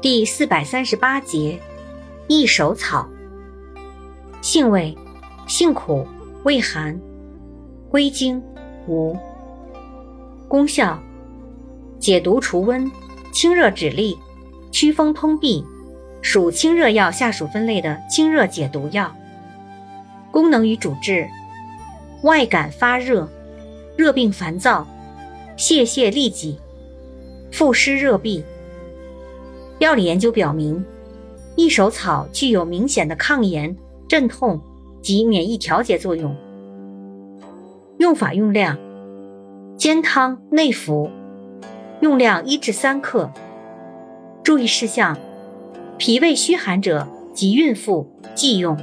第四百三十八节，益手草。性味：性苦，味寒，归经无。功效：解毒除温，清热止痢，祛风通痹，属清热药下属分类的清热解毒药。功能与主治：外感发热，热病烦躁，泄泻痢疾，腹湿热痹。药理研究表明，益手草具有明显的抗炎、镇痛及免疫调节作用。用法用量：煎汤内服，用量一至三克。注意事项：脾胃虚寒者及孕妇忌用。